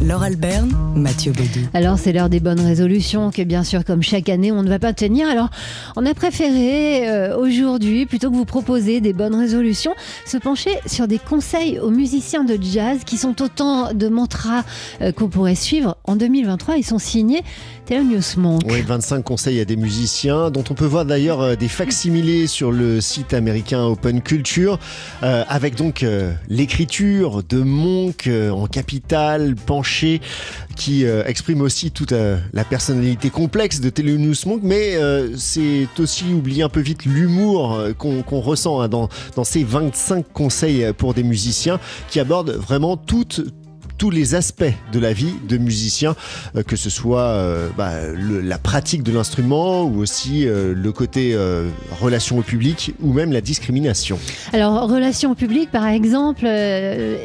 Laure Alberne, Mathieu Baudou. Alors c'est l'heure des bonnes résolutions que bien sûr comme chaque année on ne va pas tenir. Alors on a préféré euh, aujourd'hui plutôt que vous proposer des bonnes résolutions se pencher sur des conseils aux musiciens de jazz qui sont autant de mantras euh, qu'on pourrait suivre en 2023. Ils sont signés Thelonious Monk. Oui, 25 conseils à des musiciens dont on peut voir d'ailleurs euh, des facsimilés sur le site américain Open Culture euh, avec donc euh, l'écriture de Monk euh, en capitale qui euh, exprime aussi toute euh, la personnalité complexe de Thelonious Monk mais euh, c'est aussi oublier un peu vite l'humour qu'on qu'on ressent hein, dans, dans ces 25 conseils pour des musiciens qui abordent vraiment toutes tous les aspects de la vie de musicien, euh, que ce soit euh, bah, la pratique de l'instrument ou aussi euh, le côté relation au public ou même la discrimination. Alors relations publiques par exemple,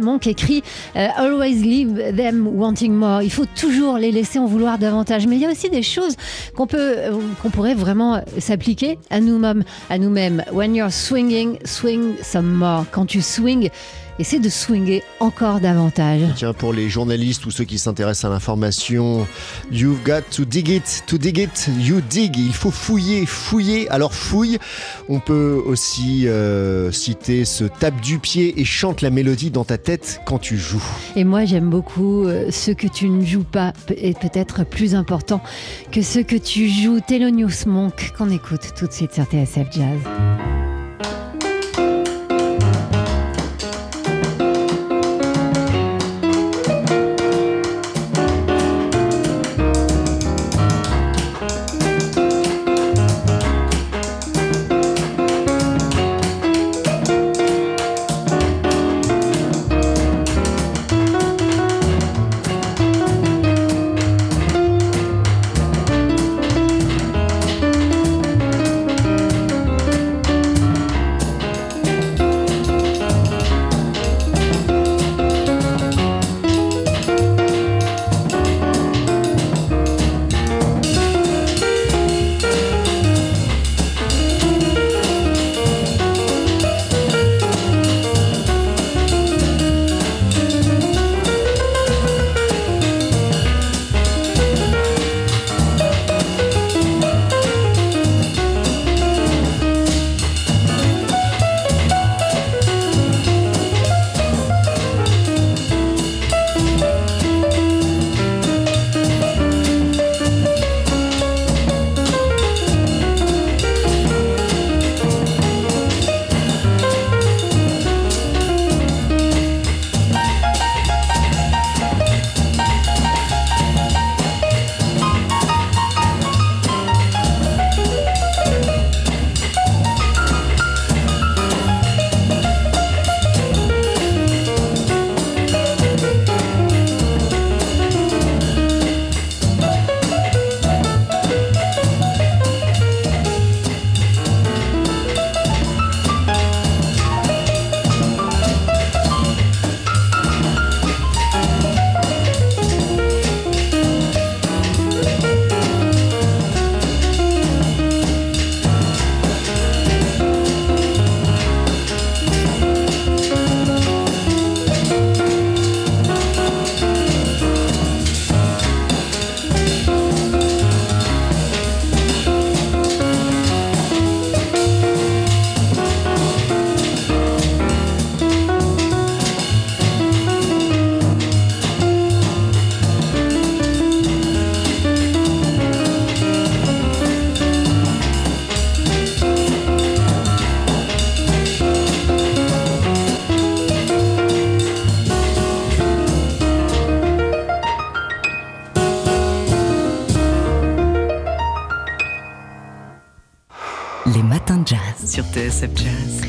Monk écrit Always leave them wanting more. Il faut toujours les laisser en vouloir davantage. Mais il y a aussi des choses qu'on peut, qu'on pourrait vraiment s'appliquer à nous-mêmes, à nous-mêmes. When you're swinging, swing some more. Quand tu swings, essaie de swinger encore davantage. Tiens, pour les journalistes ou ceux qui s'intéressent à l'information, you've got to dig it, to dig it, you dig. Il faut fouiller, fouiller. Alors fouille. On peut aussi euh, citer ce tape du pied et chante la mélodie dans ta tête quand tu joues. Et moi, j'aime beaucoup euh, ce que tu ne joues pas est peut-être plus important que ce que tu joues. Thelonious Monk, qu'on écoute tout de suite sur TSF Jazz. De jazz sur TSF Jazz.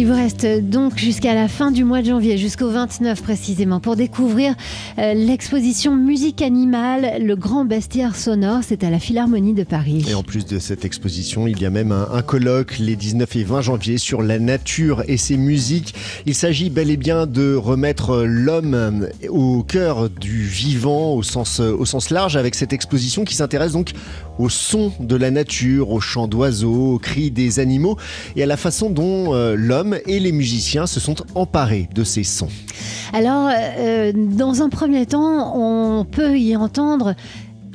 Il vous reste donc jusqu'à la fin du mois de janvier, jusqu'au 29 précisément, pour découvrir euh, l'exposition Musique animale, le grand bestiaire sonore. C'est à la Philharmonie de Paris. Et en plus de cette exposition, il y a même un, un colloque les 19 et 20 janvier sur la nature et ses musiques. Il s'agit bel et bien de remettre l'homme au cœur du vivant au sens, au sens large avec cette exposition qui s'intéresse donc au son de la nature, au chant d'oiseaux, aux cris des animaux et à la façon dont euh, l'homme et les musiciens se sont emparés de ces sons. Alors, euh, dans un premier temps, on peut y entendre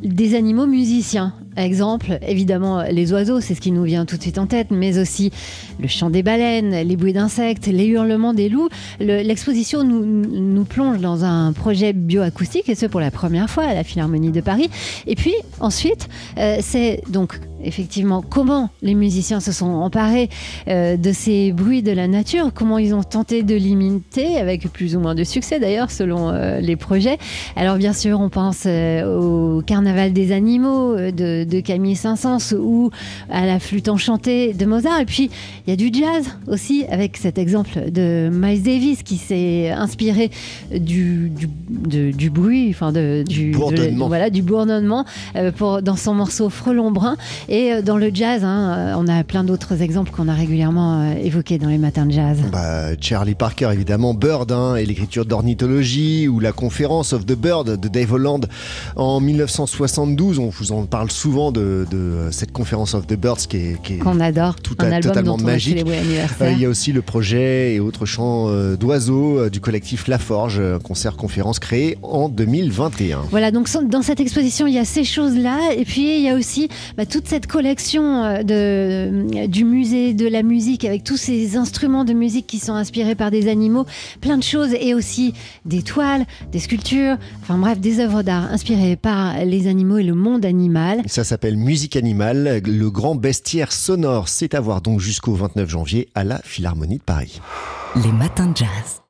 des animaux musiciens. Exemple, évidemment, les oiseaux, c'est ce qui nous vient tout de suite en tête, mais aussi le chant des baleines, les bruits d'insectes, les hurlements des loups. L'exposition nous, plonge dans un projet bioacoustique, et ce pour la première fois à la Philharmonie de Paris. Et puis, ensuite, euh, c'est donc effectivement comment les musiciens se sont emparés euh, de ces bruits de la nature, comment ils ont tenté de limiter, avec plus ou moins de succès d'ailleurs, selon euh, les projets. Alors, bien sûr, on pense au carnaval des animaux de de Camille Saint-Saëns ou à la flûte enchantée de Mozart. Et puis, il y a du jazz aussi, avec cet exemple de Miles Davis qui s'est inspiré du, du, bruit, enfin de, du bourdonnement, voilà, du bourdonnement euh, pour, dans son morceau Frelon Brun. Et euh, dans le jazz, hein, euh, on a plein d'autres exemples qu'on a régulièrement évoqués dans les matins de jazz. Bah, Charlie Parker, évidemment, Bird hein, et l'écriture d'ornithologie ou la conférence of the Bird de Dave Holland en 1972. On vous en parle souvent de, cette conférence of the Birds qui est, qu'on adore, tout un totalement magique. Euh, il y a aussi le projet et autres chants euh, d'oiseaux euh, du collectif La Forge, concert-conférence créé en 2021. Voilà, donc dans cette exposition, il y a ces choses-là, et puis il y a aussi bah, toute cette collection de, du musée de la musique avec tous ces instruments de musique qui sont inspirés par des animaux, plein de choses, et aussi des toiles, des sculptures, enfin bref, des œuvres d'art inspirées par les animaux et le monde animal. Ça s'appelle Musique Animale. Le grand bestiaire sonore, c'est à voir donc jusqu'au 29 janvier à la Philharmonie de Paris. Les matins de jazz.